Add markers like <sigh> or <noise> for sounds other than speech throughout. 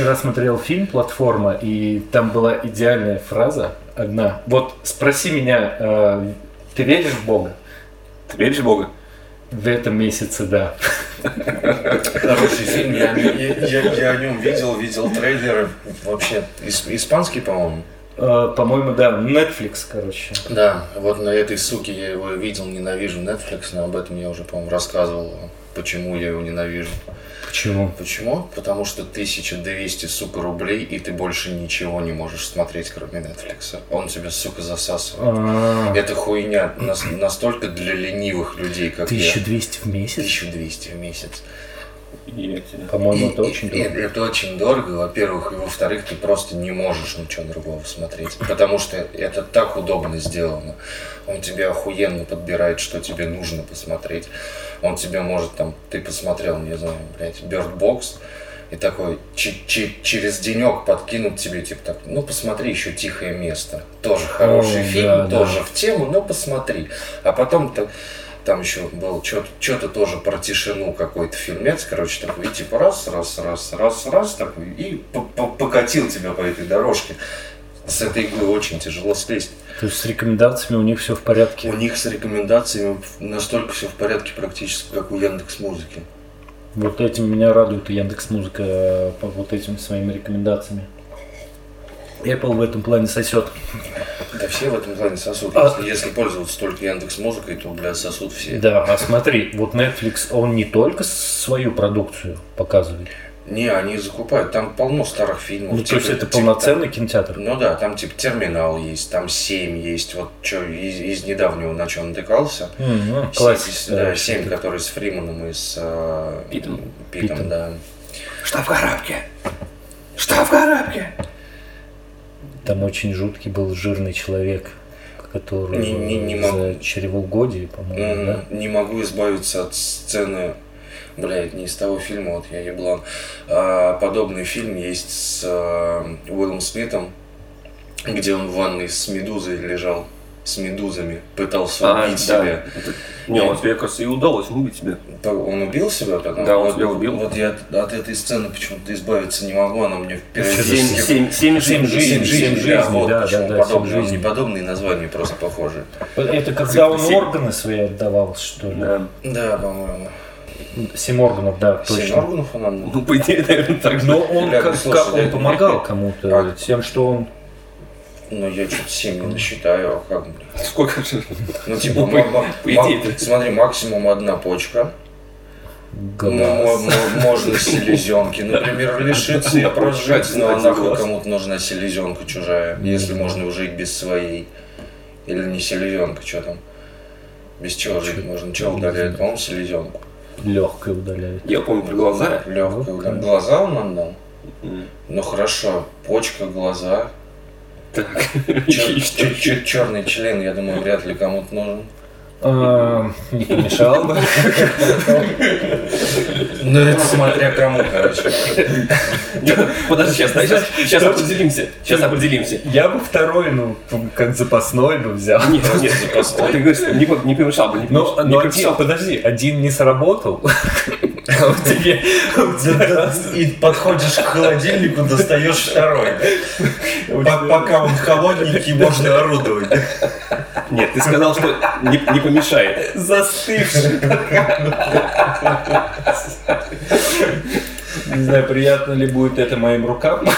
вчера смотрел фильм «Платформа», и там была идеальная фраза одна. Вот спроси меня, э, ты веришь в Бога? Ты веришь в Бога? В этом месяце, да. Хороший фильм, я, я, я, я о нем видел, видел трейлеры. Вообще, испанский, по-моему. Э, по-моему, да, Netflix, короче. Да, вот на этой суке я его видел, ненавижу Netflix, но об этом я уже, по-моему, рассказывал, почему я его ненавижу. Почему? Почему? Потому что 1200, сука, рублей, и ты больше ничего не можешь смотреть, кроме Netflix. Он тебя, сука, засасывает. А-а-а. Это хуйня настолько для ленивых людей, как 1200 я. в месяц? 1200 в месяц. По-моему, это очень дорого. Это очень дорого, во-первых, и во-вторых, ты просто не можешь ничего другого смотреть, потому что это так удобно сделано. Он тебе охуенно подбирает, что тебе нужно посмотреть. Он тебе может там, ты посмотрел, не знаю, блядь, Bird Box, и такой через денек подкинут тебе, типа так, ну посмотри еще тихое место. Тоже хороший О, фильм, да, тоже да. в тему, но посмотри. А потом ты там еще был что-то тоже про тишину какой-то фильмец, короче, такой, и типа раз, раз, раз, раз, раз, такой, и покатил тебя по этой дорожке. С этой иглы очень тяжело слезть. То есть с рекомендациями у них все в порядке? У них с рекомендациями настолько все в порядке практически, как у Яндекс Музыки. Вот этим меня радует Яндекс Музыка э, по вот этим своими рекомендациями. Apple в этом плане сосет. Да все в этом плане сосут. А... Если, если пользоваться только Яндекс Музыкой, то, блядь, сосут все. Да, а смотри, вот Netflix, он не только свою продукцию показывает. Не, они закупают, там полно старых фильмов. Ну, типа, то есть это типа, полноценный там, кинотеатр? Ну да, там типа терминал есть, там 7 есть, вот что из, из недавнего на чем натыкался. Mm-hmm, классика. Да, 7, который с Фриманом и с э, Питом. Питом, Питом, да. Что в коробке? Что в коробке? Там очень жуткий был жирный человек, который не, не, не за могу. чревоугодие, по-моему, да? Не могу избавиться от сцены блядь, не из того фильма, вот я еблан. А, подобный фильм есть с а, Уиллом Смитом, где он в ванной с медузой лежал с медузами, пытался а, убить да. себя. Это... Не, он тебе, кажется, и удалось убить себя. Он убил себя потом? Да, он вот, себя убил. Вот я от этой сцены почему-то избавиться не могу, она мне впереди... Семь, семь, семь, семь жизней. Семь жизней, да, вот да, почему да, да, подобные, жизней. подобные названия просто похожи. Это когда он органы свои отдавал, что ли? Да, да по-моему. Семь органов, да, точно. Семь органов он Ну, по идее, наверное, так. Но он, как, как, он помогал кому-то а? тем, что он ну, я что-то 7 не досчитаю, а как, блин? Сколько же? Ну, типа, по, по идее смотри, максимум одна почка. Можно селезенки, например, лишиться и прожить, но нахуй кому-то нужна селезенка чужая, если можно жить без своей. Или не селезенка, что там? Без чего жить можно? Чего удаляет? По-моему, селезенку. Легкое удаляет. Я помню про глаза. Легкое удаляет. Глаза он нам дал? Ну хорошо, почка, глаза, так. Черный <laughs> член, я думаю, вряд ли кому-то нужен. А, <laughs> не помешал бы. Ну, это смотря кому, короче. Подожди, сейчас, сейчас, определимся. Сейчас определимся. Я бы второй, ну, как запасной бы взял. Нет, нет, запасной. Ты говоришь, не, помешал бы, не помешал. Но, но один, подожди, один не сработал. А у тебя, и подходишь к холодильнику, достаешь второй. Пока он холодненький, можно орудовать. Нет, ты сказал, что не, не помешает. Застывший. Не знаю, приятно ли будет это моим рукам.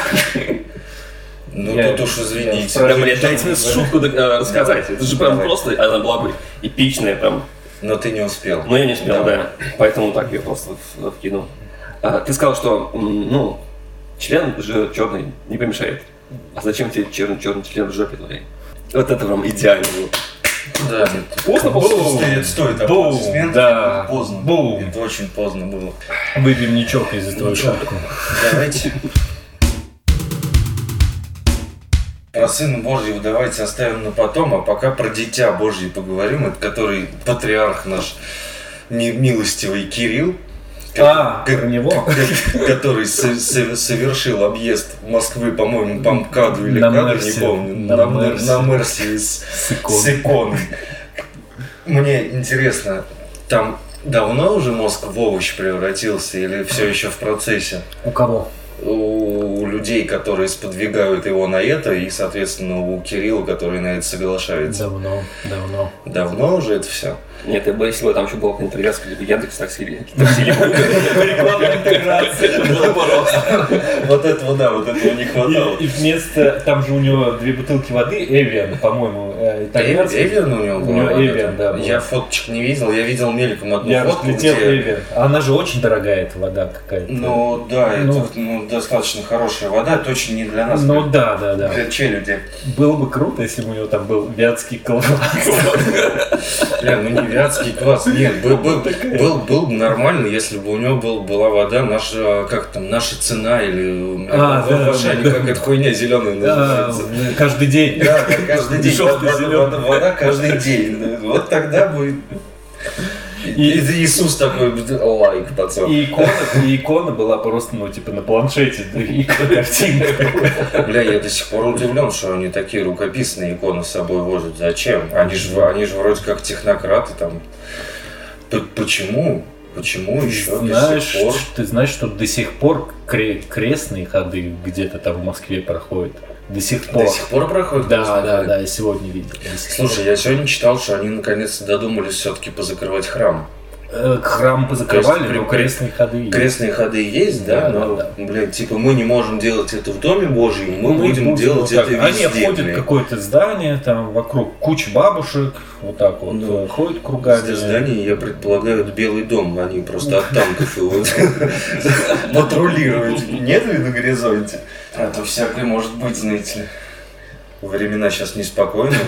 Ну я, тут уж извините. Да, блядь, дайте мне шутку э, рассказать. Это же прям просто, она была бы эпичная прям. Но ты не успел. Но я не успел, да. Поэтому так я просто вкинул. А, ты сказал, что ну, член же черный не помешает. А зачем тебе черный, черный член в жопе твоей? Вот это вам идеально было. Да. Поздно было? Стоит, стоит аплодисмент. Да. Поздно. Бум. Это очень поздно было. Выпьем ничок из-за твою шутку. Давайте. Про Сына Божьего давайте оставим на потом, а пока про Дитя Божье поговорим, это который патриарх наш милостивый Кирилл, а, про него? Который совершил объезд Москвы, по-моему, по МКАДу или КАДу, не помню. На, Мерсе с, с иконой. Мне интересно, там давно уже мозг в овощ превратился или все еще в процессе? У кого? У людей, которые сподвигают его на это, и, соответственно, у Кирилла, который на это соглашается. Давно, давно. Давно уже это все? Нет, я бы если там еще была какая-нибудь привязка, либо Яндекс Такси, или Такси, <laughs> рекламная интеграция. Вот этого, да, вот этого не хватало. И вместо, там же у него две бутылки воды, Эвиан, по-моему, э, итальянский. Эвиан у него У него Эвиан, да. Я фоточек не видел, я видел мельком одну я фотку, где... Эвиан. Она же очень дорогая, эта вода какая-то. Ну да, ну, это ну, достаточно хорошая вода, точно не для нас. Ну да, да, да. Для челюди. Было бы круто, если бы у него там был вятский колбас. <laughs> Бля, ну не вятский квас. Нет, был, был, был, был бы нормально, если бы у него был, была вода, наша, как там, наша цена или а, да, в Ашане, да, как эта хуйня зеленая называется. Да, каждый день. Да, каждый день. Вода, вода каждый день. Вот тогда будет и, Иисус такой, лайк, пацан. И икона, и икона была просто, ну, типа, на планшете, картинка. Бля, я до сих пор удивлен, что они такие рукописные иконы с собой возят. Зачем? Они же, они же вроде как технократы там. Почему? Почему еще знаешь, до сих пор? Ты знаешь, что до сих пор крестные ходы где-то там в Москве проходят? До сих пор. До сих пор проходит? Да, да, да, я сегодня видел. Слушай, я сегодня читал, что они наконец-то додумались все-таки позакрывать храм. Э, храм позакрывали, есть, но крестные ходы есть. Крестные ходы есть, да, да но, да, блин, типа мы не можем делать это в Доме Божьем, мы, мы будем, будем делать вот это везде. Они обходят какое-то здание, там вокруг куча бабушек, вот так вот, ну, ходят кругами. Это здание, я предполагаю, это Белый дом, они просто от танков его <laughs> патрулируют. Нет ли на горизонте? А то всякое может быть, знаете ли. Времена сейчас неспокойные.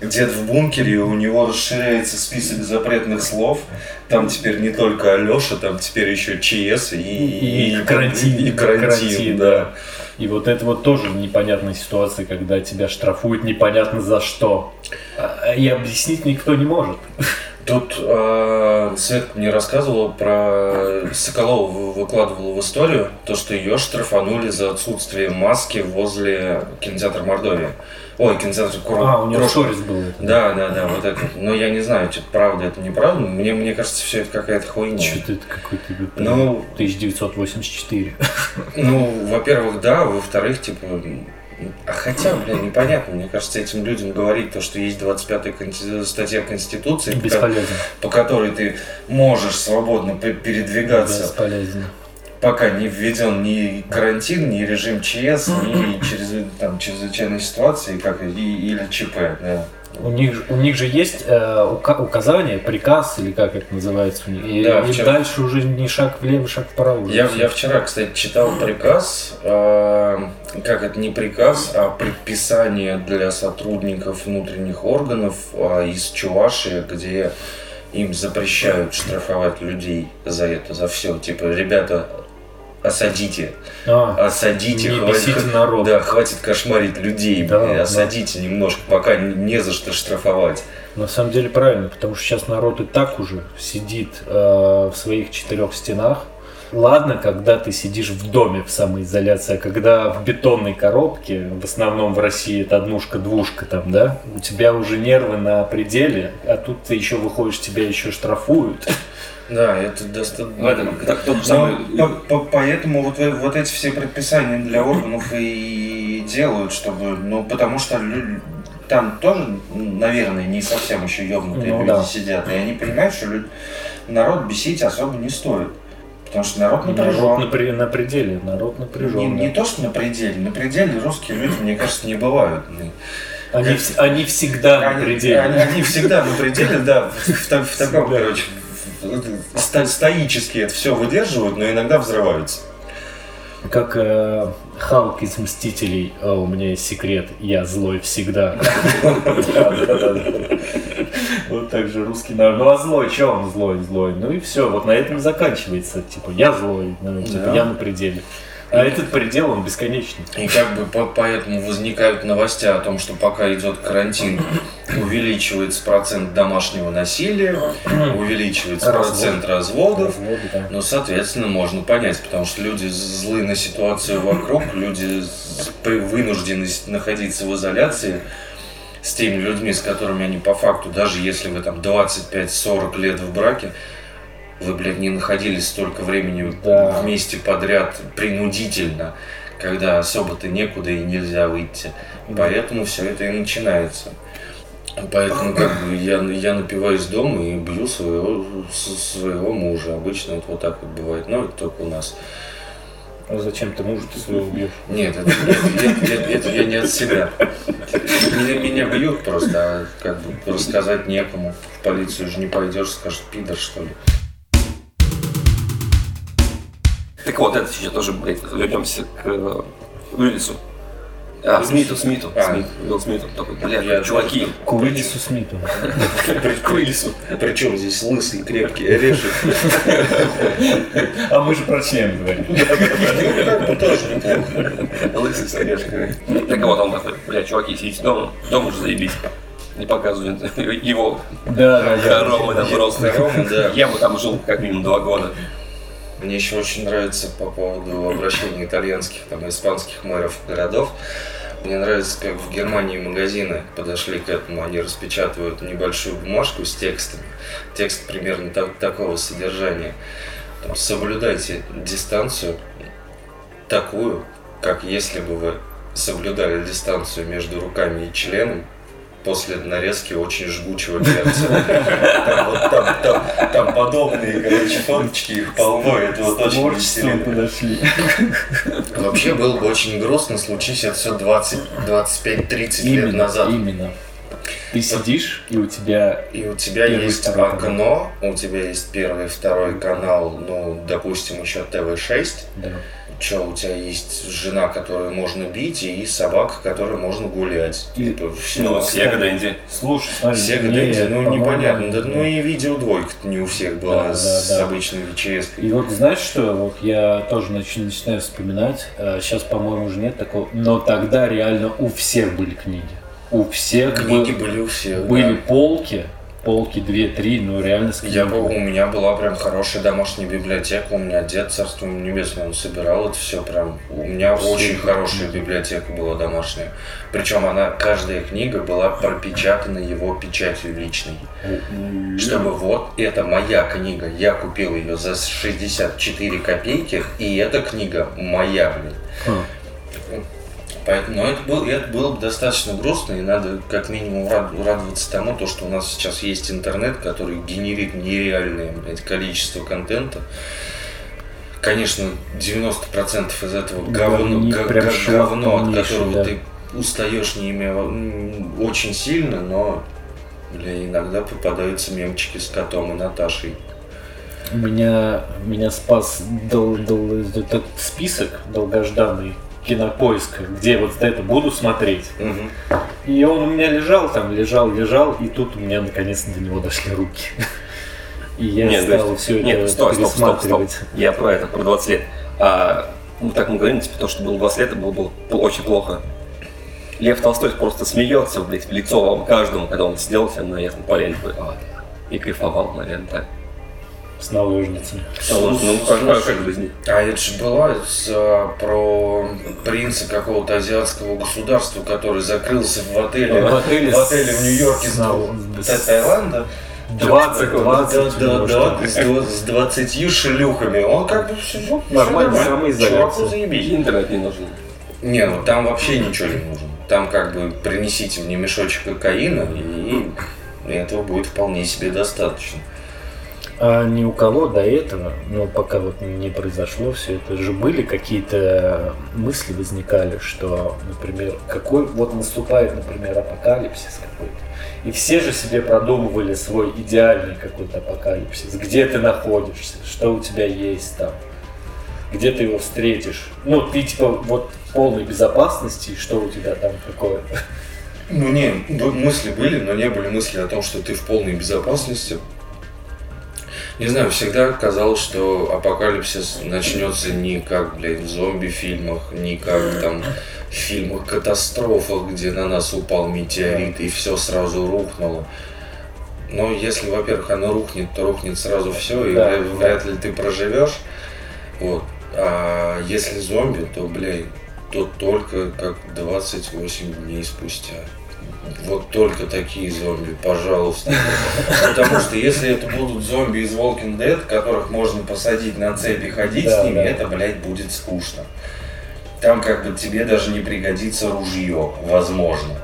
Где-то в бункере у него расширяется список запретных слов. Там теперь не только Алеша, там теперь еще ЧС и, и, и, карантин. И карантин, карантин да. И вот это вот тоже непонятная ситуация, когда тебя штрафуют непонятно за что. А, и объяснить никто не может. Тут э, Свет мне рассказывала про Соколова выкладывала в историю то, что ее штрафанули за отсутствие маски возле кинотеатра Мордовия. Ой, кинотеатр Курок. А, у него сторис был это. Да, да, да, вот это. Но я не знаю, что правда, это неправда. Мне, мне кажется, все это какая-то хуйня. Что-то это какой-то ну, 1984. Ну, во-первых, да, во-вторых, типа, а хотя, блин, непонятно. Мне кажется, этим людям говорить то, что есть 25-я статья Конституции, по, по которой ты можешь свободно передвигаться. Бесполезно. Пока не введен ни карантин, ни режим ЧС, <clears throat> ни через, там, чрезвычайные ситуации, как и, или ЧП. Да. У них, у них же есть э, указание, приказ, или как это называется у них. И, да, и вчера... дальше уже не шаг влево, шаг вправо. Я, я вчера, кстати, читал приказ, э, как это не приказ, а предписание для сотрудников внутренних органов э, из Чувашии, где им запрещают штрафовать людей за это, за все. Типа, ребята, осадите. А, осадите, не хватит, народ. Да, хватит кошмарить людей, да, осадите да. немножко, пока не за что штрафовать. На самом деле правильно, потому что сейчас народ и так уже сидит э, в своих четырех стенах. Ладно, когда ты сидишь в доме в самоизоляции, а когда в бетонной коробке, в основном в России это однушка-двушка там, да, у тебя уже нервы на пределе, а тут ты еще выходишь, тебя еще штрафуют. Да, это достаточно. Так, тот самый... по, по, поэтому вот, вот эти все предписания для органов и делают, чтобы. Ну, потому что там тоже, наверное, не совсем еще ебнутые ну, люди да. сидят. И они понимают, что люди, народ бесить особо не стоит. Потому что народ напряжен. Народ на, при, на пределе, народ напряжен. Не, да. не то, что на пределе, на пределе русские люди, мне кажется, не бывают. Они, как... они всегда они, на пределе. Они, они всегда на пределе, да, в, в, в таком, короче, стоически это все выдерживают, но иногда взрываются. Как э, Халк из Мстителей, а у меня есть секрет, я злой всегда. <laughs> Вот так же русский народ. Ну а злой, что он злой, злой? Ну и все, вот на этом заканчивается. Типа, я злой, ну, типа, я на пределе. А этот предел, он бесконечный. И как бы по поэтому возникают новости о том, что пока идет карантин, увеличивается процент домашнего насилия, увеличивается Развод. процент разводов. Разводы, да. Ну, соответственно, можно понять, потому что люди злы на ситуацию вокруг, люди вынуждены находиться в изоляции с теми людьми, с которыми они по факту, даже если вы там 25-40 лет в браке, вы, блядь, не находились столько времени да. вместе подряд принудительно, когда особо-то некуда и нельзя выйти. Поэтому все это и начинается. Поэтому как бы я, я напиваюсь дома и бью своего, своего мужа. Обычно вот, вот так вот бывает, но это только у нас. А зачем ты мужа ты своего бьешь? Нет, это, нет, нет, нет, это я не от себя. Меня, меня бьют просто, а как бы рассказать некому. В полицию же не пойдешь, скажут, пидор что ли. Так вот, это сейчас тоже, блядь, вернемся к э, Уиллису. А, Смиту, Смиту, А. Смит, Уилл Смиту. Такой, блядь, Я- чуваки, К Уиллису Смиту. к Уиллису. Причем здесь лысый, крепкий орешек. А мы же про член говорим. Лысый с орешками. Так вот, он такой, блядь, чуваки, сидите дома, дома же заебись. Не показывают его Да, да, да. хоромы там просто. Я бы там жил как минимум два года. Мне еще очень нравится по поводу обращения итальянских, там, испанских мэров городов. Мне нравится, как в Германии магазины подошли к этому. Они распечатывают небольшую бумажку с текстами. Текст примерно так- такого содержания. Там, соблюдайте дистанцию такую, как если бы вы соблюдали дистанцию между руками и членом после нарезки очень жгучего перца. <laughs> Там, подобные, короче, фоточки, их полно, это вот очень подошли. Вообще было бы очень грустно, случись это все 20, 25-30 лет Именно, назад. именно. Ты сидишь, и у тебя И у тебя Первый, есть второй окно, у тебя есть первый, второй канал, ну, допустим, еще ТВ-6. да, Че, у тебя есть жена, которую можно бить, и собака, которой можно гулять. И- Типа, все. Ну, Сега Дэнди. Слушай, смотри, Сега Дэнди, ну непонятно. Да, ну и видеодвойка не у всех была Да, с да, да. обычной VHS. И вот знаешь что, вот я тоже нач- начинаю вспоминать, сейчас, по-моему, уже нет такого, но тогда реально у всех были книги. У всех Книги был- были у всех. были да. полки, полки 2-3, ну реально с Я книгами. у меня была прям хорошая домашняя библиотека, у меня дед, царство небесное, он собирал это все прям. У меня Все очень хорошая библиотека была домашняя. Причем она, каждая книга была пропечатана его печатью личной. Чтобы вот, это моя книга, я купил ее за 64 копейки, и эта книга моя, блин. Поэтому, но это, был, это было бы достаточно грустно, и надо как минимум рад- радоваться тому, то, что у нас сейчас есть интернет, который генерит нереальное блядь, количество контента. Конечно, 90% из этого говно, га- шлак говно от которого да. ты устаешь не имея очень сильно, но бля, иногда попадаются мемчики с котом и Наташей. Меня, меня спас дол- дол- этот список долгожданный кинопоиска, где вот это буду смотреть. Мгм. И он у меня лежал там, лежал, лежал, и тут у меня наконец-то до него дошли руки. И я Нет, стал есть- все Нет, это стой, стоп, стоп, стоп. пересматривать. Я про это, про 20 лет. А, ну, так мы говорим, типа, то, что было 20 лет, это было, было очень плохо. Лев Толстой просто смеется, блядь, в лицо вам каждому, когда он сидел себе на ясном поле, такой, «А, да». и кайфовал, наверное, так. С наложницами. Ну, ну, как. А это же была с, про принца какого-то азиатского государства, который закрылся в отеле. В отеле в, отеле в Нью-Йорке с- с, с- Таиланда. 20, 20, да, да, может, да, быть. с, дв- с 20 шлюхами. Он как бы все, Нормально, самоизоляция. Чуваку заебись. Интернет не нужен. Не, ну там вообще ничего не нужно. Там как бы принесите мне мешочек кокаина, и этого будет вполне себе достаточно. А ни у кого до этого, ну пока вот не произошло все это, же были какие-то мысли возникали, что, например, какой вот наступает, например, апокалипсис какой-то. И все же себе продумывали свой идеальный какой-то апокалипсис. Где ты находишься, что у тебя есть там, где ты его встретишь. Ну, ты типа вот в полной безопасности, что у тебя там какое-то. Ну не, б- мысли были, но не были мысли о том, что ты в полной безопасности. Не знаю, всегда казалось, что апокалипсис начнется не как, блядь, в зомби-фильмах, не как там в фильмах-катастрофах, где на нас упал метеорит и все сразу рухнуло. Но если, во-первых, оно рухнет, то рухнет сразу все, и Да, вряд, ли ты проживешь. Вот. А если зомби, то, блядь, то только как 28 дней спустя. Вот только такие зомби, пожалуйста. Потому что если это будут зомби из Walking Dead, которых можно посадить на цепи, ходить Да, с ними, да. это, блядь, будет скучно. там как бы тебе даже не пригодится ружье, возможно.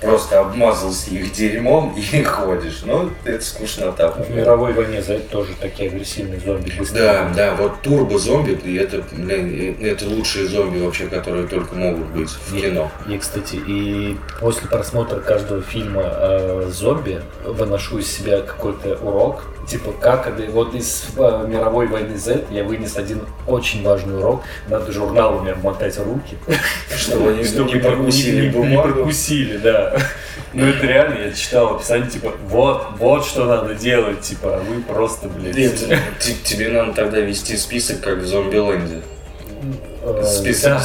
Просто обмазался их дерьмом и <laughs> ходишь. Ну, это скучнота. В мировой войне за это тоже такие агрессивные зомби. Да, да, вот турбо-зомби, и это, блин, и это лучшие зомби вообще, которые только могут быть в кино. И, кстати, и после просмотра каждого фильма о зомби выношу из себя какой-то урок. Типа, как это... Вот из э, мировой войны Z я вынес один очень важный урок. Надо журналами обмотать руки. <laughs> Чтобы они не прокусили не- прокусили, да. Ну это реально, я читал описание, типа, вот, вот что надо делать, типа, а вы просто, блядь, тебе надо тогда вести список, как в Зомби-ленде. э, Список,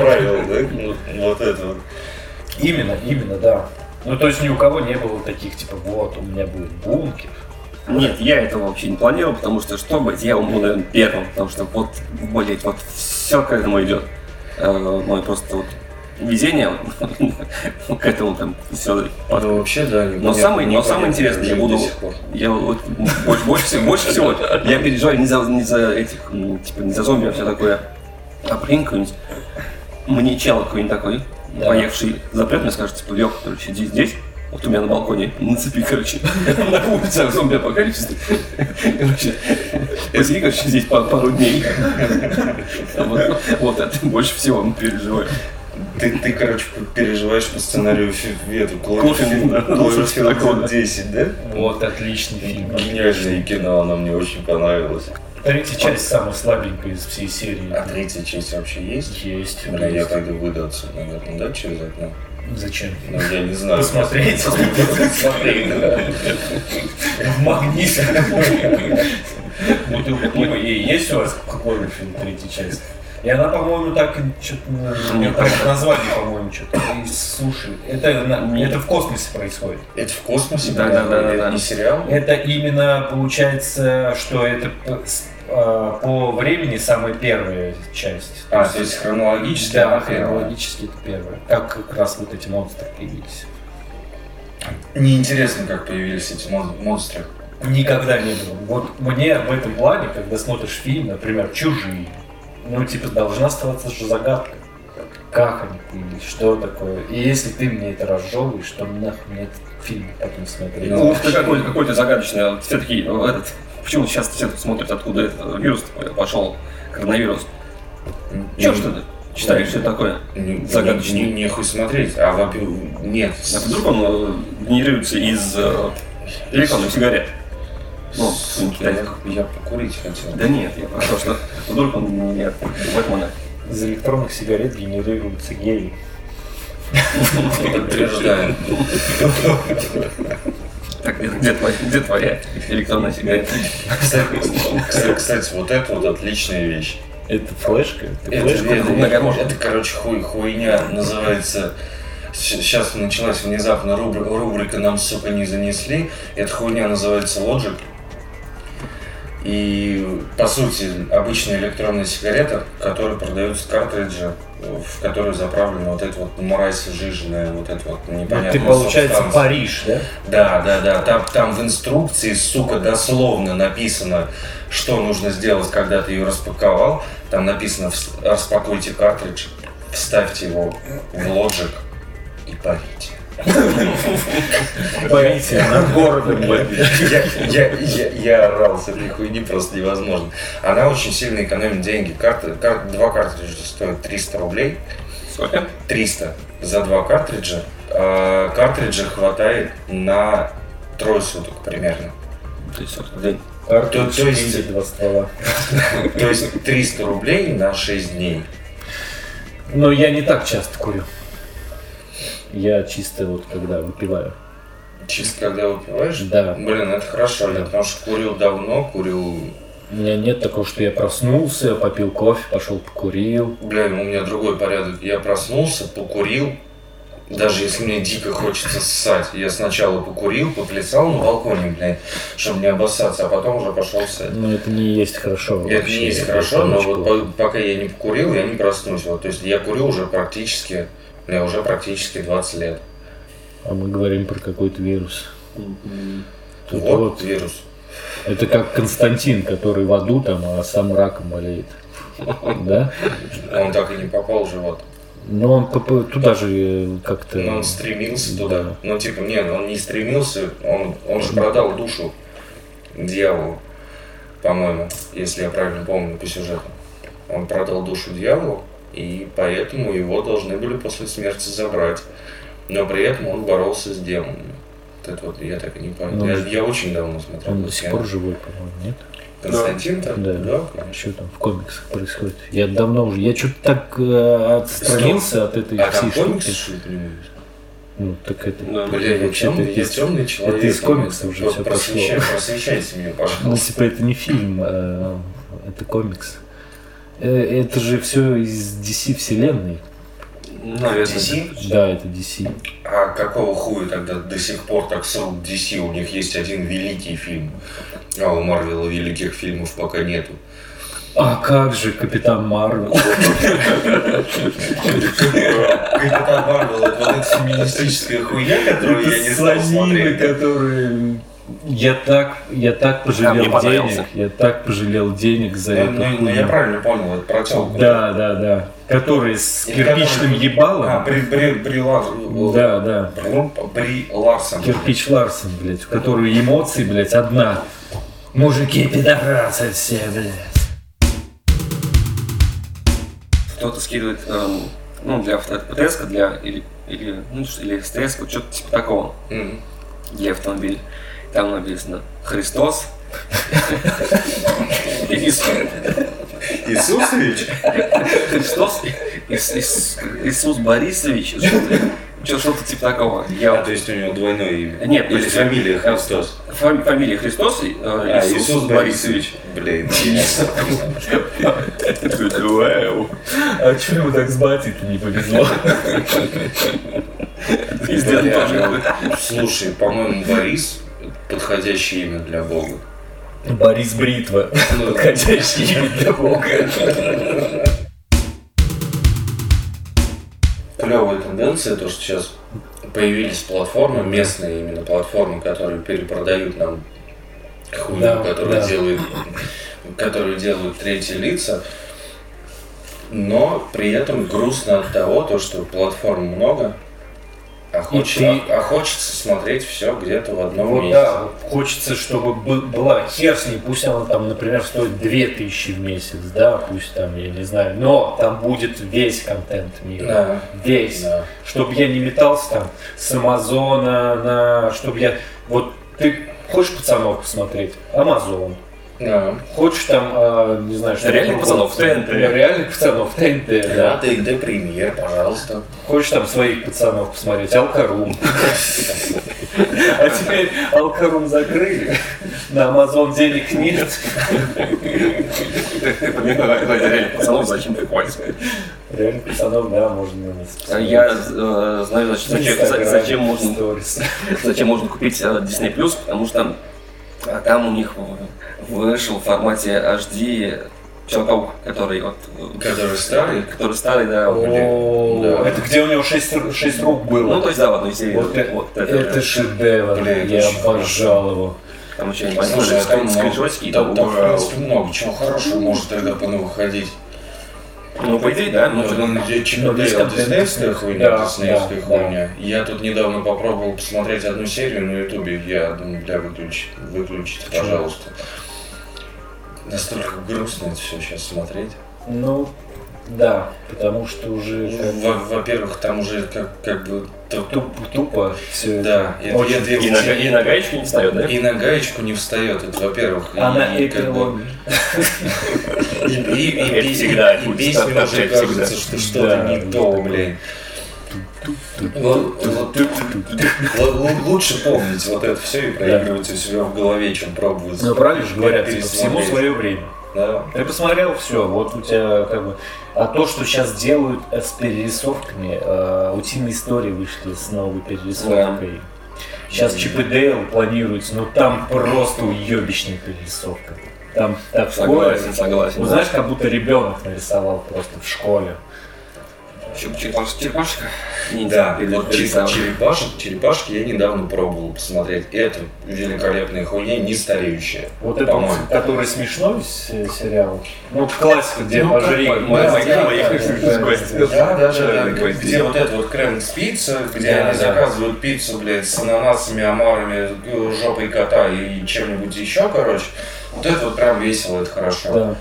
правил, да? Вот, вот это вот. Именно, именно, да. Ну, то есть ни у кого не было таких, типа, вот, у меня будет бункер. Нет, я этого вообще не планировал, потому что что быть, я был, наверное, первым, потому что вот, блять, вот все к этому идет. Э, Мое просто вот везение <laughs> к этому там все. Ну, вообще, да. Но самое, но самое интересное, я буду, я вот больше, больше, всего, больше всего, я переживаю не за, не за этих, типа, не за зомби, а все такое. А прикинь, какой-нибудь, мне чел какой-нибудь такой, поехавший запрет, мне скажет, типа, Лёх, короче, иди здесь, вот у меня на балконе, нацепи, короче, на улице зомби апокалипсис. Короче, посиди, короче, здесь па- пару дней. Вот, это больше всего мы переживаем. Ты, ты, короче, переживаешь по сценарию фи- эту Клофелин 10, да? Вот, отличный фильм. Гениальное кино, оно мне очень понравилось. Третья часть самая слабенькая из всей серии. А третья часть вообще есть? Есть. Бля, я пойду выдаться, наверное, да, через окно? Зачем? Ну, я не знаю. Посмотреть? Посмотреть, да. В магнит. Бутылка пива. И есть у вас Кловерфилд третья часть? И она, по-моему, так что-то... Не там название, по-моему, что-то. И, Слушай, это, на- это в космосе происходит. Это в космосе? Да, да, да, это да, да. не сериал? Это именно получается, что это по времени самая первая часть. А, то есть хронологически? Да, первая. хронологически это первое. Как как раз вот эти монстры появились. Неинтересно, как появились эти мон- монстры. Никогда не было. Вот мне в этом плане, когда смотришь фильм, например, «Чужие», ну, типа, должна оставаться же загадка. Как они появились, что такое. И если ты мне это разжевываешь, то нахуй мне этот фильм потом смотреть. Ну, Ух ты, какой, какой-то загадочный. Вот Все такие, ну, этот, почему сейчас все смотрят, откуда этот вирус пошел, коронавирус. Че что ты читаешь, что это такое? Не, Загадочный. не, нехуй смотреть. А во-первых, нет. А вдруг он э, генерируется из э, электронных сигарет? Ну, Я, я покурить хотел. Да нет, я про то, что вдруг он не от Бэтмена. Из электронных сигарет генерируются геи. <laughs> Подтверждаю. <laughs> Так, где, твоя, где твоя электронная сигарета? Кстати, кстати, вот это вот отличная вещь. Это флешка? Это Это, флешка? это- короче, хуй, хуйня называется. Сейчас началась внезапно рубрика, рубрика «Нам, сука, не занесли». Эта хуйня называется Logic. И, по сути, обычная электронная сигарета, которая продается картриджи, в которую заправлена вот эта вот мразь жиженная, вот эта вот непонятная ты, получается, субстанция. Париж, да? Да, да, да. Там, там в инструкции, сука, дословно написано, что нужно сделать, когда ты ее распаковал. Там написано, «Вс- распакуйте картридж, вставьте его в Logic и парите. Парите над городом. Я, я, я, я орал с этой хуйни просто невозможно. Она очень сильно экономит деньги. Два картриджа стоят 300 рублей. Сколько? 300 за два картриджа. А картриджа хватает на трое суток примерно. То есть, То- то есть- два ствола. То есть 300 рублей на 6 дней. Но я не так часто курю. Я чисто вот когда выпиваю. Чисто когда выпиваешь? Да. Блин, это хорошо. Я Да. потому что курил давно, курил... У меня нет такого, что я проснулся, попил кофе, пошел покурил. Блин, у меня другой порядок. Я проснулся, покурил. Даже если мне дико хочется ссать, я сначала покурил, поплясал на балконе, блядь, чтобы не обоссаться, а потом уже пошел ссать. Но это не есть хорошо. Это вообще, не есть это хорошо, но вот пока я не покурил, я не проснусь. Вот, то есть я курю уже практически, бля, уже практически 20 лет. А мы говорим про какой-то вирус. Тут вот, вот, вирус. это как Константин, который в аду там, а сам раком болеет. Да? Он так и не попал в живот. Но он поп- туда же э, как-то... Но он стремился туда. Да. Ну, типа, нет, он не стремился, он, он же продал душу дьяволу, по-моему, если я правильно помню по сюжету. Он продал душу дьяволу, и поэтому его должны были после смерти забрать. Но при этом он боролся с демонами. Вот это вот я так и не понял. Ну, я, я очень давно смотрел. Он до сих пор живой, по-моему, нет? Константин-то? Да. да конечно. Что там в комиксах происходит? Я давно уже... Я что-то так э, отстранился от этой А всей там штуки. комиксы, что? Ну, так это... Да. Бля, я Вообще-то темный, я темный человек. это из комиксов уже Про- всё просвещай-. Просвещайте меня, Ну, пожалуйста. типа, это не фильм, э, это комикс. Э, Это же все из DC вселенной. Наверное. DC? Да, это DC. А какого хуя тогда до сих пор так срут DC? У них есть один великий фильм. А у Марвела великих фильмов пока нету. А как же Капитан Марвел? <laughs> Капитан Марвел это вот эта феминистическая хуйня, которую я не санины, смотреть. которые... Я так, я так пожалел денег, я так пожалел денег за Ну, эту ну, ну, я правильно понял, это про тёлку. Да, да, да. Который с Или кирпичным который- ебалом. А, Бри, Бри, Бри Лар- Да, да. Бри Ларсон. Кирпич Ларсон, блядь, у которой эмоции, блядь, одна. Мужики пидорасы все, блядь. Кто-то скидывает, эм, ну, для ПТС, для, или, или, ну, или СТС, вот что-то типа такого, Мгм. для автомобиля. Там написано Христос. Иисус. Иисусович? Христос. Ис- Ис- Иисус Борисович. что-то- что- Что-то типа такого. А, Я то есть у него двойное имя? Нет, Или то есть- фамилия Христос? Фами- Фамилия Христос, э, А, Иисус, Борисович. Блин. А что ему так с батей-то не повезло? Слушай, по-моему, Борис подходящее имя для Бога. Борис Бритва. Подходящее имя для Бога. Клевая тенденция, то, что сейчас появились платформы, местные именно платформы, которые перепродают нам хуйню, Да, которую да. делают, которую делают третьи лица. Но при этом грустно от того, то, что платформ много, а, хоч- ты- а- а хочется смотреть все где-то в одном Вот месте. да, хочется, чтобы бы- была хер с ней, пусть она там, например, стоит 2000 в месяц, да, пусть там, я не знаю, но там будет весь контент мира. Да. Весь. Да. Чтобы я не метался там с Амазона на... Чтобы я... Вот ты хочешь пацанов посмотреть? Амазон. Да. Хочешь там, а, не знаю, что Реальных пацанов, ТНТ. Реальных пацанов, ТНТ, да. Да, TXT премьер, пожалуйста. Хочешь там своих пацанов посмотреть? Алкарум. <laughs> А теперь Алкарум закрыли. На Амазон денег нет. Реально пацанов, зачем ты ходишь? Реальных пацанов, да, можно посмотреть. Я э, знаю, значит, В зачем, можно зачем можно купить э, Disney Plus, потому что а, там у них вышел в формате HD Человек-паук, который вот, э, Который старый. который старый, да. О. Это где у него 6 рук Ну, было. то есть, да, в одной серии. Вот это, вот это шедевр, я обожал его. Там еще не Слушай, понятно, там, скриншотики. там, в принципе, много чего хорошего может тогда выходить. Ну, по идее, да. Ну, Ну, Ну, контент. диснеевская хуйня, Да, диснеевская да, хуйня. Я тут недавно попробовал посмотреть одну серию на ютубе. Я думаю, бля, выключить, выключите, Почему? пожалуйста. Настолько грустно это все сейчас смотреть. Ну, да, потому что уже Во- Во-первых, там уже как, как бы... туп- туп- тупо все Да, это, Очень это- и, на, и на гаечку не встает, да? и на гаечку не встает, это во-первых. А на И эпилоге. <laughs> И, и, и, Это и- всегда, и так, уже кажется, что что-то Да, не да, то, блин. Лучше помнить вот это все и проигрывать у себя в голове, чем пробовать. Ну, правильно же говорят, типа, всему свое время. Да. Ты посмотрел, все, вот у тебя как бы... А то, что сейчас делают э, с перерисовками, э, утиные истории вышли с новой перерисовкой. Сейчас Чип и Дейл планируется, но там просто уебищная перерисовка. Там такое... Согласен, согласен. Ну, знаешь, как будто ребенок нарисовал просто в школе. Черепаш- черепашка. Да, Или вот чер- динозавр. черепашек, черепашки я недавно пробовал посмотреть. Это великолепная хуйня, не стареющая. Вот это, вот, по-моему. который смешной с- сериал. Ну, классика, где Ну, пожри. да, да, да, где вот это вот крем с пицца, где они заказывают пиццу, блядь, с ананасами, омарами, э, жопой кота и чем-нибудь еще, короче. Вот это вот прям весело, это хорошо. Да.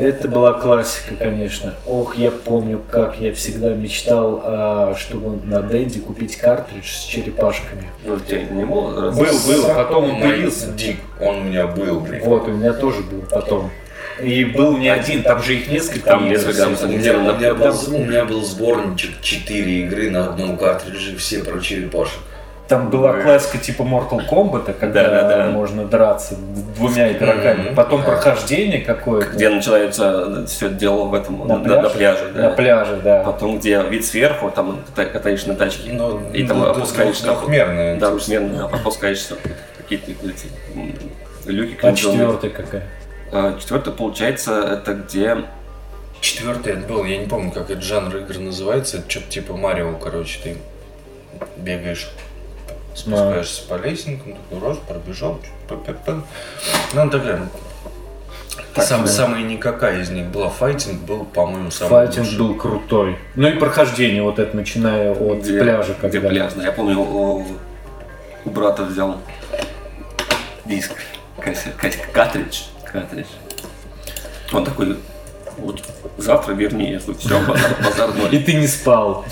Это была классика, конечно. Ох, я помню, как я всегда мечтал, а, чтобы на Денди купить картридж с черепашками. Ну, у тебя не было? Был, был, а потом он появился. Дик, он у меня был, блядь. Вот, у меня тоже был потом. И был не один, там же их несколько. Там несколько, У там, меня, у, меня был, у меня был сборничек 4 игры на одном картридже, все про черепашек. Там была классика типа Mortal Kombat, когда Да, да, да. можно драться двумя игроками. Потом Да. прохождение какое-то Где начинается все дело в этом, На на, пляже? на пляже, да. на пляже, да. Потом, где вид сверху, там ката- катаешь на тачке, Ну, и там ну, опускаешься. двух- двухмерная. Да, двухмерно опускаешься. Какие-то люки А четвертая какая? А, Четвертый, получается, это где... Четвертый это был, я не помню, как этот жанр игр называется. Это что-то типа Марио, короче, ты бегаешь, спускаешься по лесенкам, такой раз, пробежал. Ну, такая. Так, самая, да. самая никакая из них была. Файтинг был, по-моему, самый Файтинг лучший. был крутой. Ну и прохождение вот это, начиная от где- пляжа, когда... Где пляж, да. Я помню, у, у брата взял диск, картридж, картридж. Он такой, вот завтра верни, я тут все, базар, базар. И ты не спал.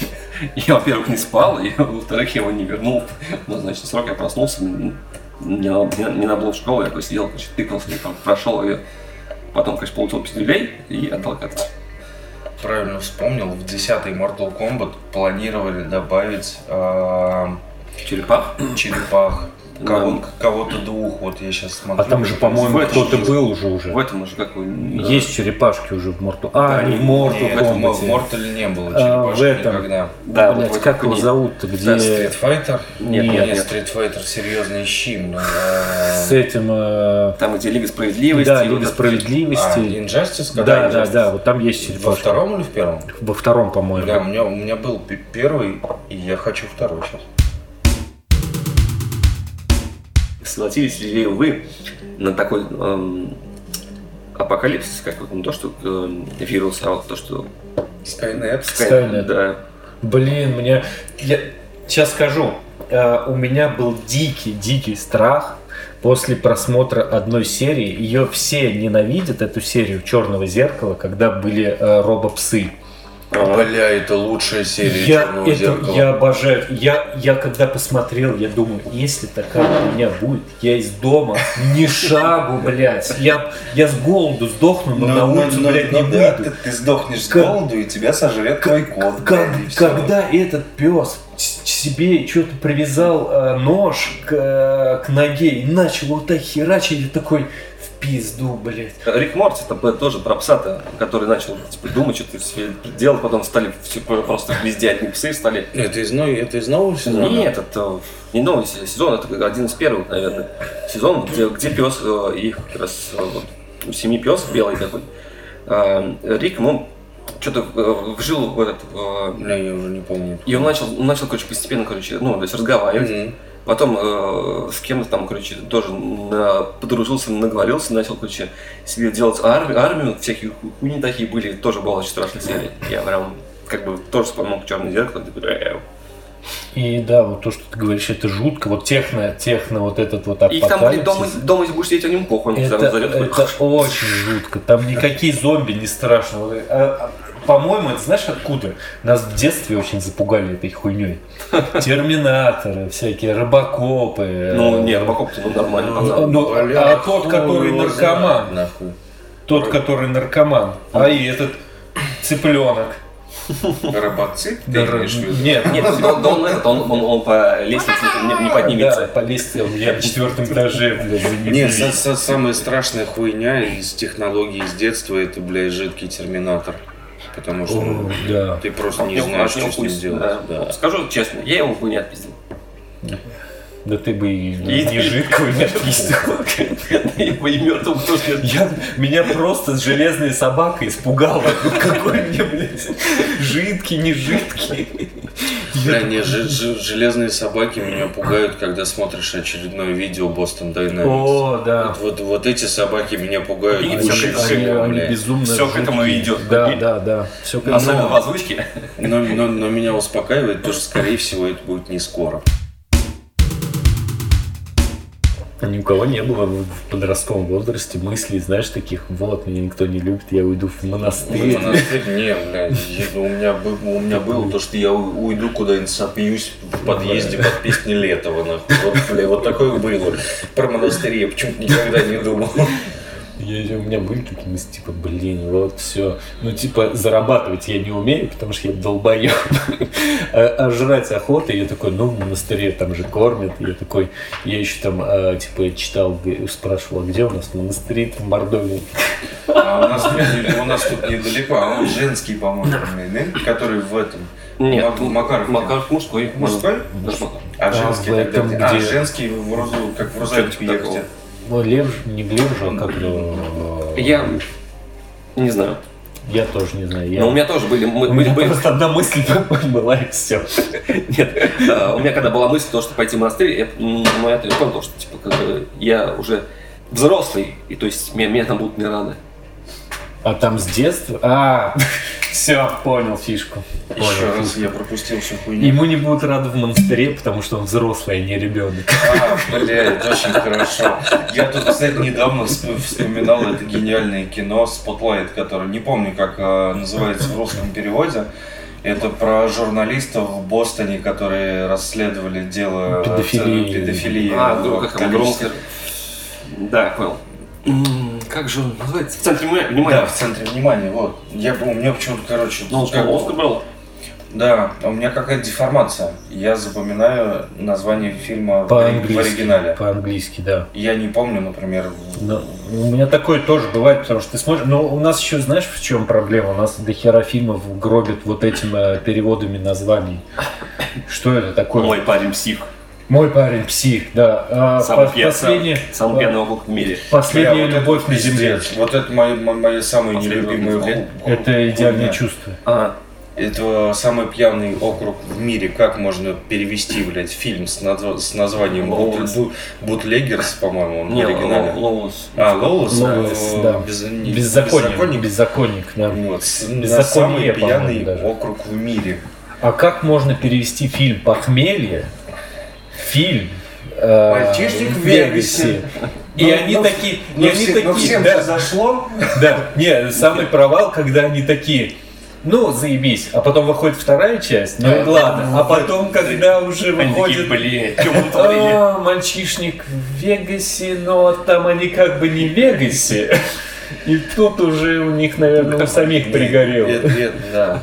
Я, во-первых, не спал, и, во-вторых, я его не вернул. Ну, значит, срок я проснулся, не, не, не на блок школы, я такой сидел, короче, тыкался, и там прошел ее. Потом, конечно, получил 5 рублей и отдал картридж. Правильно вспомнил, в 10-й Mortal Kombat планировали добавить а, Черепах. черепах. Кого- Да. Кого-то двух, вот я сейчас смотрю. А там же, по-моему, кто-то же- был уже уже. В этом уже какой... Есть черепашки уже в Mortal... А, Да, не в Mortal нет, Мо- в. Mortal не было А, черепашек в этом. никогда. Да, Блядь, вот как его зовут-то, где... Да, Street Fighter? Нет, Нет, нет. Street Fighter серьезно ищи. но, С а, этим... э, Там, где Лига Справедливости. Да, и вот Лига это- А, Справедливости. Injustice? Да, когда да, Injustice? да, вот там есть Во черепашки. втором или в первом? Во втором, по-моему. Да, у меня, у меня был первый, и я хочу второй сейчас. Согласились ли вы на такой эм, апокалипсис, как вот не то, что эм, вирус, а вот то, что... Skynet. Skynet. Да. Блин, мне... Я сейчас скажу. Э, у меня был дикий, дикий страх после просмотра одной серии. Ее все ненавидят, эту серию «Черного зеркала», когда были э, робопсы. Бля, это лучшая серия Я, «Черного это, зеркала». я обожаю. Я, я когда посмотрел, я думаю, если такая у меня будет, я из дома ни шагу, блядь. Я, я с голоду сдохну, но, на улицу, блядь, не да, выйду. ты, ты сдохнешь с Как- голоду, и тебя сожрет твой кот. Как- блядь, когда этот пес себе что-то привязал э, нож к, э, к ноге и начал вот так херачить, я такой пизду, блядь. Рик Морти это тоже про пса который начал типа, думать, что-то себе делать, потом стали все просто везде одни псы стали. Это из, новой- это из нового сезона? Нет, это не новый се- сезон, это один из первых, наверное, сезонов, где, где пес, э, их как раз э, вот, у семьи пес белый такой. Рик, ну, что-то э, вжил в этот, э, Бля, я уже не помню. и он начал, он начал, короче, постепенно, короче, ну, то есть разговаривать. Мгм. Потом э, с кем-то там, короче, тоже на- подружился, наговорился, начал, короче, себе делать армию, армию всякие ху- хуйни такие были, тоже была очень страшная серия. Я прям, как бы, тоже вспомнил черное зеркало, такой, «Э, И да, вот то, что ты говоришь, это жутко. Вот техно, техно, вот этот вот И там, блин, дома, апокалипсис. дома если будешь сидеть, о нем похуй, он Это, это очень жутко. Там никакие зомби не страшно. А, а, По-моему, это знаешь откуда? Нас в детстве очень запугали этой хуйней. <laughs> Терминаторы, всякие робокопы. Ну, не, Робокоп-то ну, нормально. Ну, Бля, а тот, который наркоман, Нахуй. тот, который наркоман, а и этот цыпленок. Ты Да? Нет, Нет, да он, да он, этот, он, он, он по лестнице не, не Да, поднимется. по лестнице, меня на четвертом этаже, блядь, за Нет, са- са- самая страшная хуйня из технологий из детства это, блядь, жидкий терминатор. Потому что О, да. ты просто не знаешь, что с ним делать. да. Да. Скажу честно, я его хуй не отпиздил. Да ты бы и, И- не жидкого не отпустил. И тоже нет. Я, меня просто железная собака испугала. Ну, Какой мне, блядь, жидкий, не жидкий. Бля, не, железные собаки меня пугают, когда смотришь очередное видео Boston Dynamics. О, да. Вот, вот, вот эти собаки меня пугают И больше Они, всего, они блядь. безумно Всё к этому жуткие. идет. Да, да, да. Все к Особенно этому. в озвучке. Но, но, но меня успокаивает, то, что, скорее всего, это будет не скоро. Ни у кого не было в подростковом возрасте мыслей, знаешь, таких, вот, меня никто не любит, я уйду в монастырь. В монастырь? Не, блядь, у меня, был- у меня было то, что я уйду куда-нибудь, сопьюсь в подъезде под песни Летова, нахуй. Вот, бля, вот такое было. Про монастыри я почему-то никогда не думал. Я, у меня были такие мысли, типа, блин, вот все. Ну, типа, зарабатывать я не умею, потому что я долбоеб. А, а жрать охота, я такой, ну, в монастыре там же кормят. Я такой, я еще там, а, типа, читал, спрашивал, а где у нас монастырь в Мордовии? А у нас, тут у нас тут недалеко, а он женский, по-моему, который в этом. Нет, Мак- Макаров. Макаров мужской. Мужской? А А женский в тогда этом где? А, женский в Рузу, как в ехать. такого. Ну, Левж, не в Левжу, а как его? Я не знаю. Я тоже не знаю. Я... Но у меня тоже были, мы- У были, меня были- просто одна мысль <laughs> была и все. <laughs> Нет, а, у меня когда была мысль, то, что пойти в монастырь, я, ну, я понял, что типа, как бы, я уже взрослый, и то есть меня, меня там будут не рано. А там с детства? А, все, понял фишку. Еще Понял. раз я пропустил всю хуйню. Ему не будут рады в монастыре, потому что он взрослый, а не ребенок. А, блядь, очень хорошо. Я тут, кстати, недавно всп- вспоминал это гениальное кино Spotlight, которое не помню, как э, называется в русском переводе. Это про журналистов в Бостоне, которые расследовали дело э, Педофилии. педофилии А, ну, как громко. Да, понял. Как же он называется? В центре внимания-. Да, в центре внимания, вот. Я, у меня почему-то, короче, Ну, как- Оскар брал? да, у меня какая-то деформация. Я запоминаю название фильма в- в По-английски. оригинале. По-английски, да. Я не помню, например, Но у меня такое тоже бывает, потому что ты смотришь... Но у нас еще, знаешь, в чем проблема? У нас до хера фильмов гробят вот этим э, переводами названий. Что это такое? Мой парень псих. Мой парень псих, да. А, Самый пьяный, последний- самый а, пьяный округ в мире. Последняя Бля, вот это любовь на земле. пиздец. Вот это мои, мои, мои самые Последний нелюбимые ху- Это идеальное хуйня. чувство. А, Это самый пьяный округ в мире. Как можно перевести, блядь, фильм с, назва- с названием Лоулес. Бут- Бутлегерс, по-моему, он не, в оригинале. Лоус. А, Лоулес? Лоулес, э, да. без- не- Беззаконник. беззаконник. Беззаконник, да. Вот, с- на Беззаконие, самый по-моему, пьяный даже. округ в мире. А как можно перевести фильм «Похмелье» фильм э, Мальчишник в Вегасе. И Ну, они ну, такие, и Ну, они все- ну, такие, всем да, же зашло. да, не, самый провал, когда они такие, ну, заебись, а потом выходит вторая часть, ну и ладно, а потом, когда уже выходит, блин, творили? а, мальчишник в Вегасе, но там они как бы не в Вегасе, и тут уже у них, наверное, у самих пригорело. Нет, нет, да.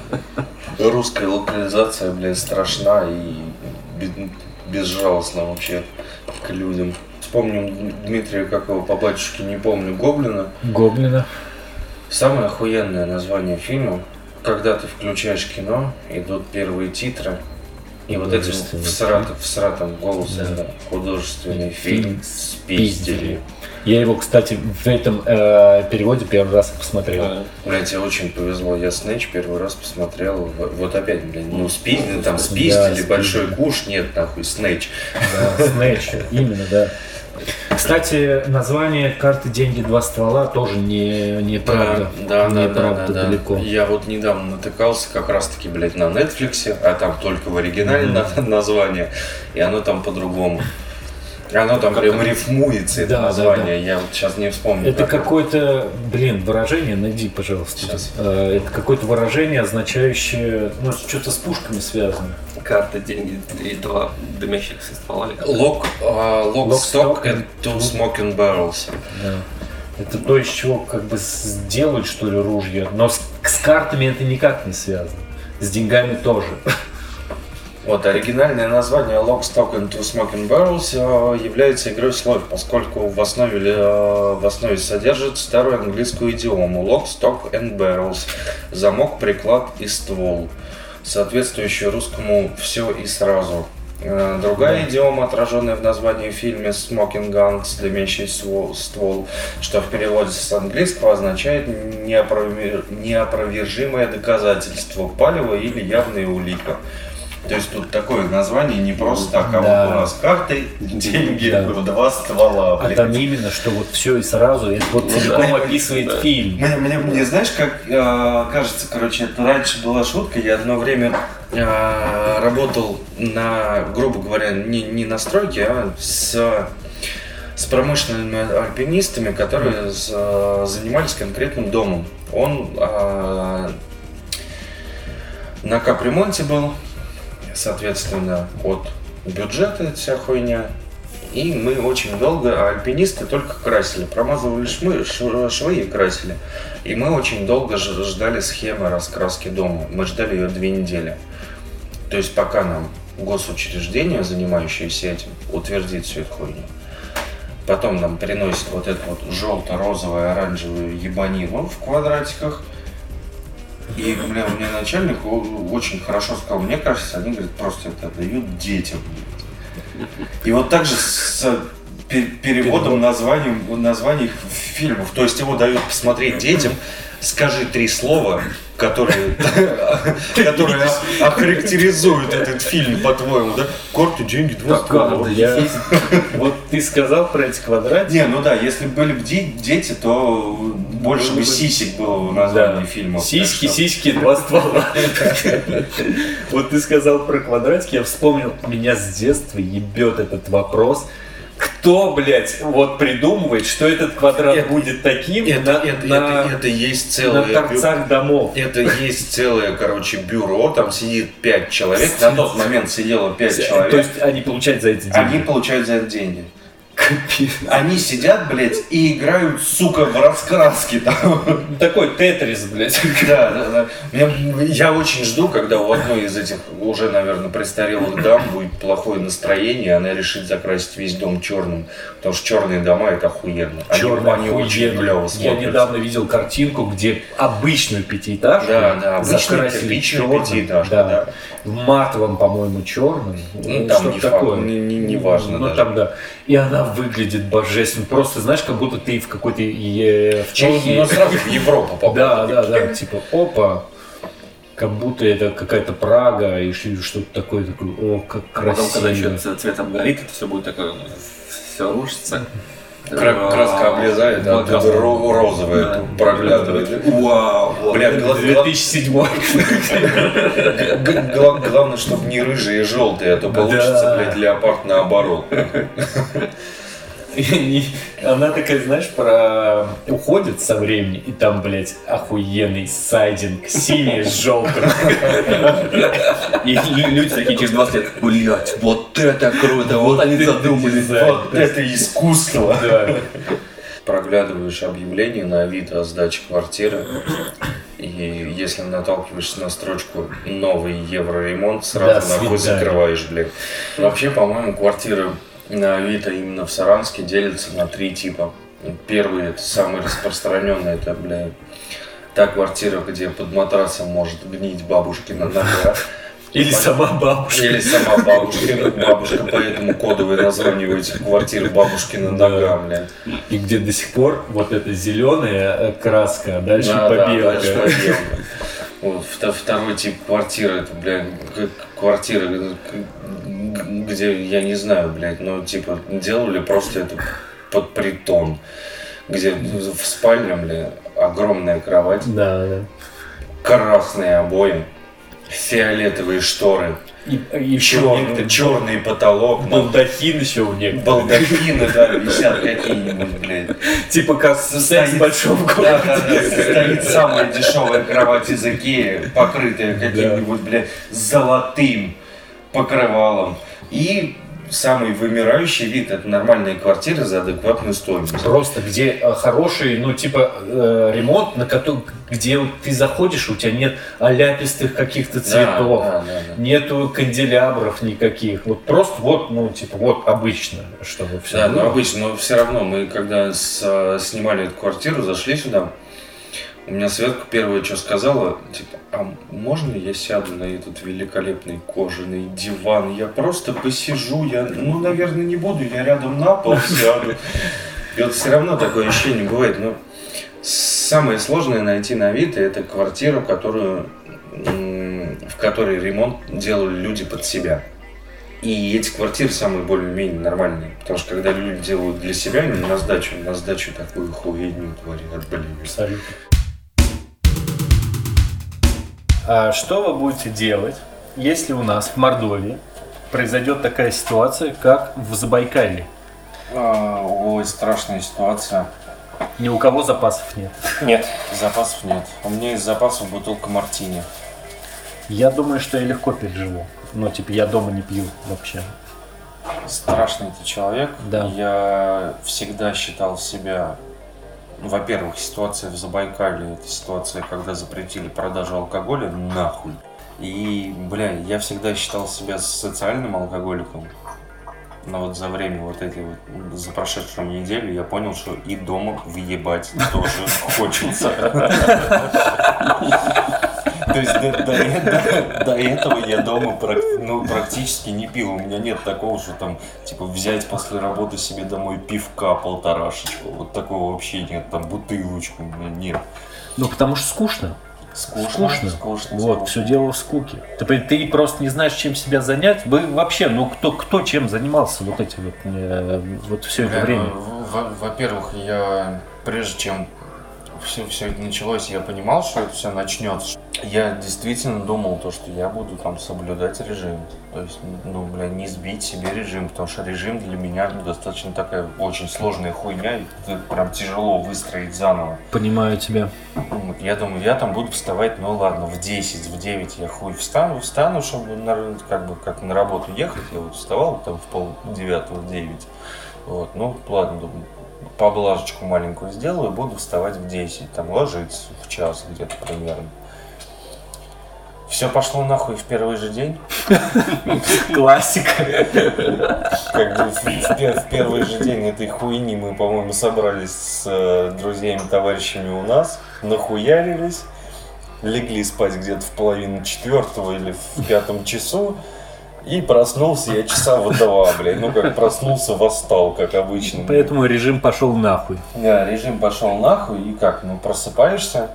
Русская локализация, блядь, страшна и бе- безжалостна вообще к людям. Вспомним Дмитрия, как его по батюшке, не помню, Гоблина. Гоблина. Самое охуенное название фильма, когда ты включаешь кино, идут первые титры, и вот этим Художественный всратым, всратым голосом Да. художественный Фильм фильм спиздили. Я его, кстати, в этом э, переводе первый раз посмотрел. Да. Блять, тебе очень повезло. Я Снэч первый раз посмотрел. Вот опять, блядь, ну спиздили, там спиздили, спиздили. большой куш, нет, нахуй, Снэч. Да, Снэч, именно, да. Кстати, название карты «Деньги. Два ствола» тоже не, не правда. Да, да, не да, правда да, да. далеко. Я вот недавно натыкался как раз-таки, блядь, на Netflix, а там только в оригинале на- название, и оно там по-другому. Оно там прям рифмуется, это Да, да, название. Я вот сейчас не вспомню. Это как какое-то, блин, выражение, найди, пожалуйста. Сейчас. Э, Это какое-то выражение, означающее, ну, что-то с пушками связано. Карта, деньги и два дымящихся ствола. как? Lock, а, stock stock and two smoking barrels. Да. Это то, из чего как бы сделают, что ли, ружья. Но с, с картами это никак не связано. С деньгами тоже. <laughs> Вот, оригинальное название Lock, Stock and Two Smoking Barrels э, является игрой слов, поскольку в основе, э, в основе содержит старую английскую идиому Lock, Stock and Barrels – замок, приклад и ствол, соответствующую русскому «все и сразу». Э, Другая идиома, отраженная в названии фильма «Smoking Guns», «Дымящий ствол», что в переводе с английского означает неопровер- неопровержимое доказательство, палево или явная улика. То есть тут такое название не просто так, а Да. вот у нас карты, деньги, Да. два ствола. А блин. там именно, что вот все и сразу, это вот целиком описывает фильм. Мне, мне, мне знаешь, как э, кажется, короче, это раньше была шутка. Я одно время э, работал на, грубо говоря, не, не на стройке, а с, с промышленными альпинистами, которые э, занимались конкретным домом. Он э, на капремонте был, соответственно, от бюджета эта вся хуйня. И мы очень долго, а альпинисты только красили, промазывали швы, шв- швы и красили. И мы очень долго ждали схемы раскраски дома. Мы ждали ее две недели. То есть пока нам госучреждение, занимающееся этим, утвердит всю эту хуйню. Потом нам приносит вот эту вот желто-розовую, оранжевую ебанину в квадратиках. И, бля, мне начальник о- очень хорошо сказал, мне кажется, они, говорит, просто это дают детям. И вот так же с пе- переводом названием, названий фильмов. То есть его дают посмотреть детям, скажи три слова, которые, <laughs> которые охарактеризуют этот фильм, по-твоему, да? Карты, деньги. Я- Вот ты сказал про эти квадратики. Не, ну да, если бы были бы де- дети, то больше бы сисек было в названии фильма. Сиськи, сиськи, два ствола. Вот ты сказал про квадратики, я вспомнил, меня с детства ебет этот вопрос. Кто, блядь, вот придумывает, что этот квадрат Это- будет таким Это, на, это, на- это, это есть на целое... бю- торцах домов? Это есть целое, короче, бюро, там сидит пять человек, на тот момент сидело пять человек, То есть они получают за эти деньги. они получают за это деньги. Они сидят, блядь, и играют, сука, в раскраски там. Такой тетрис, блядь. Да, да, да. Меня- Я очень жду, когда у одной из этих уже, наверное, престарелых дам будет плохое настроение, и она решит закрасить весь дом черным. Потому что черные дома это охуенно. Они, Черный они очень охуенно. клево Я смотрятся. недавно видел картинку, где обычную пятиэтажку Да, да, закрасили кирпичную черным, да. да. В матовом, по-моему, черным. Ну, там не факт, не- не- не важно Ну, даже. там, да. И она выглядит божественно. Просто, знаешь, как будто ты в какой-то е- в Ну, Чехии. ну, сразу в Европу попал. <laughs> Да, да, да. Типа, опа. Как будто это какая-то Прага и что-то такое, такое, о, как А потом, когда еще красиво. ц- цвет обгорит, это все будет такое, все рушится. Кра- краска облезает, да, краска. ро- розовая Да. проглядывает. Вау! Бля, гла- гла- 2007 г- гла- главное, чтобы не рыжие и желтые, а то получится, Да. блядь, леопард наоборот. <laughs> И Она такая, знаешь, про уходит со времени, и там, блядь, охуенный сайдинг, синий с желтым. И лю- люди такие через 20 лет, блять, вот это круто, вот они задумались. Вот это искусство. Да. Проглядываешь объявление на Авито о сдаче квартиры, и если наталкиваешься на строчку «Новый евроремонт», Да, сразу нахуй свидание. закрываешь, блядь. Вообще, по-моему, квартиры на Авито именно в Саранске делятся на три типа. Первый, это самый распространенный, это, блядь, та квартира, где под матрасом может гнить бабушкина нога. <laughs> Или сама бабушка. Или сама бабушка, бабушка, поэтому кодовое название у этих квартир бабушкина нога, блядь. И где до сих пор вот эта зеленая э, краска, а дальше Да, да, побелка. дальше <laughs> побелка. Вот, вто- второй тип квартиры, это, блядь, к- квартира, э, где, я не знаю, блядь, ну, типа, делали просто это под притон, где в спальне, блядь, огромная кровать, Да, да. красные обои, фиолетовые шторы, И, и черный, черный потолок, нахуй. балдахин еще у них. балдахины, да, висят какие-нибудь, блядь. Типа как секс в большом Да, городе. да, да, стоит самая дешевая кровать из Икеи, покрытая каким-нибудь, блядь, золотым покрывалом. И самый вымирающий вид это нормальные квартиры за адекватную стоимость. Просто где э, хороший, ну типа э, ремонт, на котором, где ты заходишь, у тебя нет аляпистых каких-то цветов, Да, да, да, да. нету канделябров никаких, вот просто вот, ну типа вот обычно, чтобы все Да, но обычно, но все равно мы, когда с- снимали эту квартиру, зашли сюда, У меня Светка первое, что сказала, типа, а можно я сяду на этот великолепный кожаный диван? Я просто посижу, я, ну, наверное, не буду, я рядом на пол сяду. И вот все равно такое ощущение бывает. Но самое сложное найти на Авито это квартиру, которую, в которой ремонт делали люди под себя. И эти квартиры самые более-менее нормальные. Потому что когда люди делают для себя, не на сдачу, на сдачу такую хуйню творят, блин. Абсолютно. Что вы будете делать, если у нас в Мордовии произойдет такая ситуация, как в Забайкалье? А, ой, страшная ситуация. Ни у кого запасов нет. Нет, запасов нет. У меня из запасов бутылка мартини. Я думаю, что я легко переживу. Ну, типа, я дома не пью вообще. Страшный ты человек. Да. Я всегда считал себя ну, во-первых, ситуация в Забайкале, это ситуация, когда запретили продажу алкоголя, нахуй. И, бля, я всегда считал себя социальным алкоголиком. Но вот за время вот этой вот, за прошедшую неделю я понял, что и дома въебать тоже <laughs> хочется. То есть до, до, до, до этого я дома ну, практически не пил. У меня нет такого, что там, типа, взять после работы себе домой пивка полторашечку. Вот такого вообще нет. Там бутылочку у меня нет. Ну, потому что скучно. Скучно, скучно. скучно вот, скучно. все дело в скуке. Ты, ты просто не знаешь, чем себя занять. Вы вообще, ну кто, кто чем занимался вот эти вот, э, вот все это время? Ну, во-первых, я прежде чем все, все это началось, я понимал, что это все начнется. Я действительно думал то, что я буду там соблюдать режим. То есть, ну, бля, не сбить себе режим, потому что режим для меня ну, достаточно такая очень сложная хуйня, и прям тяжело выстроить заново. Понимаю тебя. Вот, я думаю, я там буду вставать, ну ладно, в 10, в 9 я хуй встану, встану, чтобы на, как бы как на работу ехать. Я вот вставал там в пол девятого, в 9. Вот, ну ладно, думаю, поблажечку маленькую сделаю, буду вставать в 10, там ложиться в час где-то примерно. Все пошло нахуй в первый же день. Классика. Как бы в, первый же день этой хуйни мы, по-моему, собрались с э, друзьями, товарищами у нас, нахуярились, легли спать где-то в половину четвертого или в пятом часу. И проснулся я часа в два, блядь. Ну, как проснулся, восстал, как обычно. Поэтому режим пошел нахуй. Да, режим пошел нахуй. И как, ну, просыпаешься.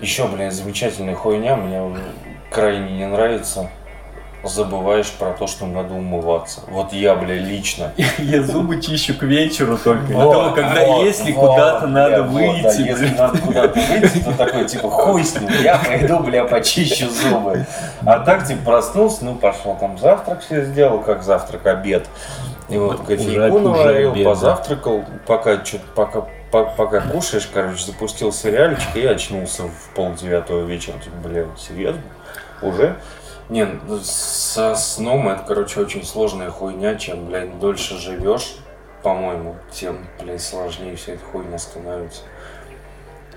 Еще, блин, замечательная хуйня. Мне крайне не нравится забываешь про то, что надо умываться. Вот я, бля, лично. <laughs> Я зубы чищу к вечеру только. Вот, когда вот, если вот, куда-то надо бля, выйти. Вот, да, если надо куда-то выйти, то такой, типа, хуй с ним, я пойду, бля, почищу зубы. А так, типа, проснулся, ну, пошел там завтрак все сделал, как завтрак, обед. И вот кофейку наварил, позавтракал, пока что-то, пока пока кушаешь, короче, запустил сериальчик и очнулся в пол девятого вечера. Типа, бля, серьезно? Уже? Не, ну, со сном это, короче, очень сложная хуйня. Чем, блядь, дольше живешь, по-моему, тем, блядь, сложнее вся эта хуйня становится.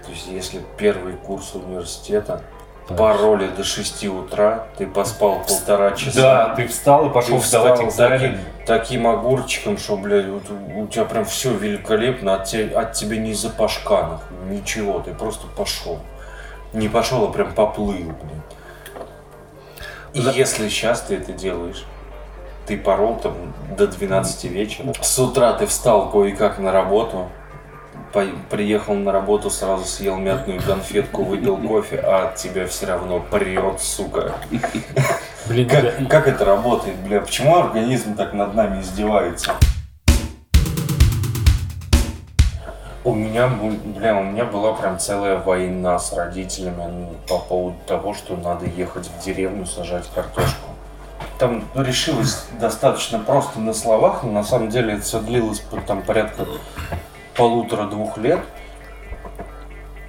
То есть, если первый курс университета, пароли до 6 утра, ты поспал полтора часа. Да, ты встал и пошел ты сдавать экзамен. Таким, таким огурчиком, что, блядь, вот, у тебя прям все великолепно, от, тебя, от тебя не запашка, ничего, ты просто пошел. Не пошел, а прям поплыл, блядь. И да. если сейчас ты это делаешь, ты порол там до 12 вечера. С утра ты встал кое-как на работу, по- приехал на работу, сразу съел мятную конфетку, выпил <laughs> кофе, а от тебя все равно прет, сука. Блин, как, как это работает, бля? Почему организм так над нами издевается? У меня, бля, у меня была прям целая война с родителями ну, по поводу того, что надо ехать в деревню сажать картошку. Там ну, решилось достаточно просто на словах, но на самом деле это все длилось там порядка полутора-двух лет.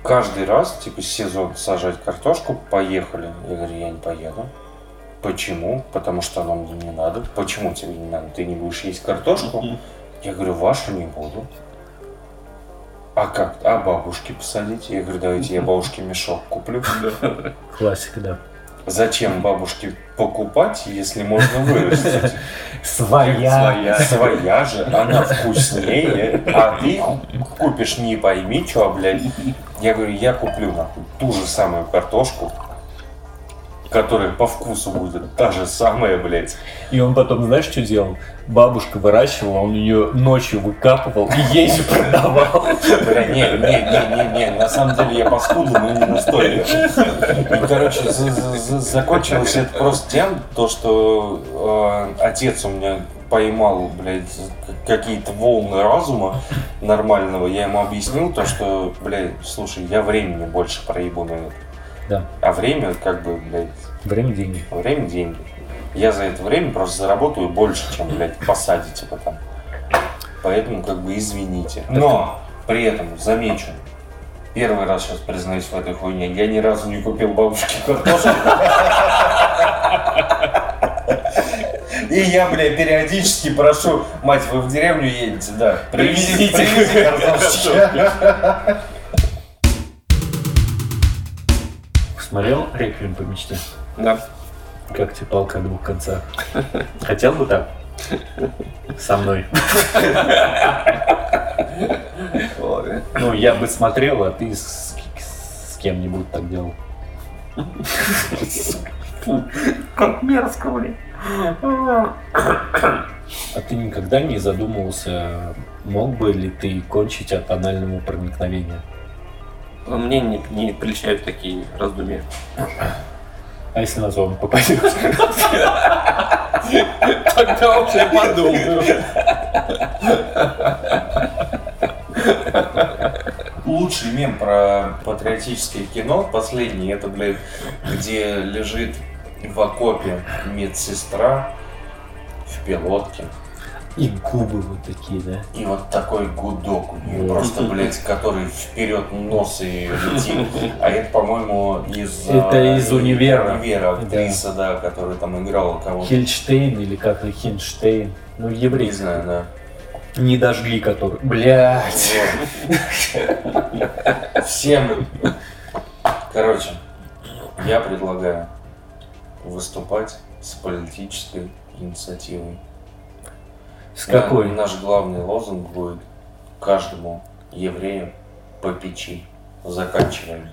Каждый раз, типа, сезон сажать картошку, поехали. Я говорю, я не поеду. Почему? Потому что оно мне не надо. Почему тебе не надо? Ты не будешь есть картошку? Я говорю, вашу не буду. А как? А бабушке посадить? Я говорю, давайте я бабушке мешок куплю. <laughs> Классика, да. Зачем бабушке покупать, если можно вырастить? <laughs> Своя. Своя. Своя же, она вкуснее, а ты купишь не пойми что, блядь. Я говорю, я куплю нахуй ту же самую картошку, которая по вкусу будет та же самая, блядь. И он потом, знаешь, что делал? Бабушка выращивала, он ее ночью выкапывал и ей же продавал. Бля, не, не, не, не, не, на самом деле я паскудил, но не настолько. И, короче, за- за- за- закончилось это просто тем, то, что э, отец у меня поймал, блядь, какие-то волны разума нормального. Я ему объяснил то, что, блядь, слушай, я времени больше проебу на это. Да. А время, как бы, блядь, Время деньги. время деньги. Я за это время просто заработаю больше, чем, блядь, посадите потом. Поэтому, как бы, извините. Но, при этом, замечу, первый раз сейчас признаюсь в этой хуйне, я ни разу не купил бабушке картошку. И я, бля, периодически прошу, мать, вы в деревню едете, да, привезите, привезите картошечки. Смотрел «Реквием по мечте»? Да. Как тебе палка о двух концах? Хотел бы так? Со мной. Ой. Ну, я бы смотрел, а ты с, с кем-нибудь так делал. Как мерзко, блин. А ты никогда не задумывался, мог бы ли ты кончить от анального проникновения? Мне не, не приличают такие раздумья. А если на зону попадет? Тогда я подумаю. Лучший мем про патриотическое кино, последний, это, блядь, где лежит в окопе медсестра в пилотке. И губы вот такие, да? И вот такой гудок у нее, просто, блядь, который вперед нос и летит. А это, по-моему, из... Это а, из «Универа». «Универа», актриса, да, которая там играла кого-то. Хильштейн или как Хинштейн. Ну, Не еврей. знаю, да. Не дожгли который. Блять. Всем. Короче, я предлагаю выступать с политической инициативой. С какой? На- Наш главный лозунг будет каждому еврею по печи. Заканчиваем.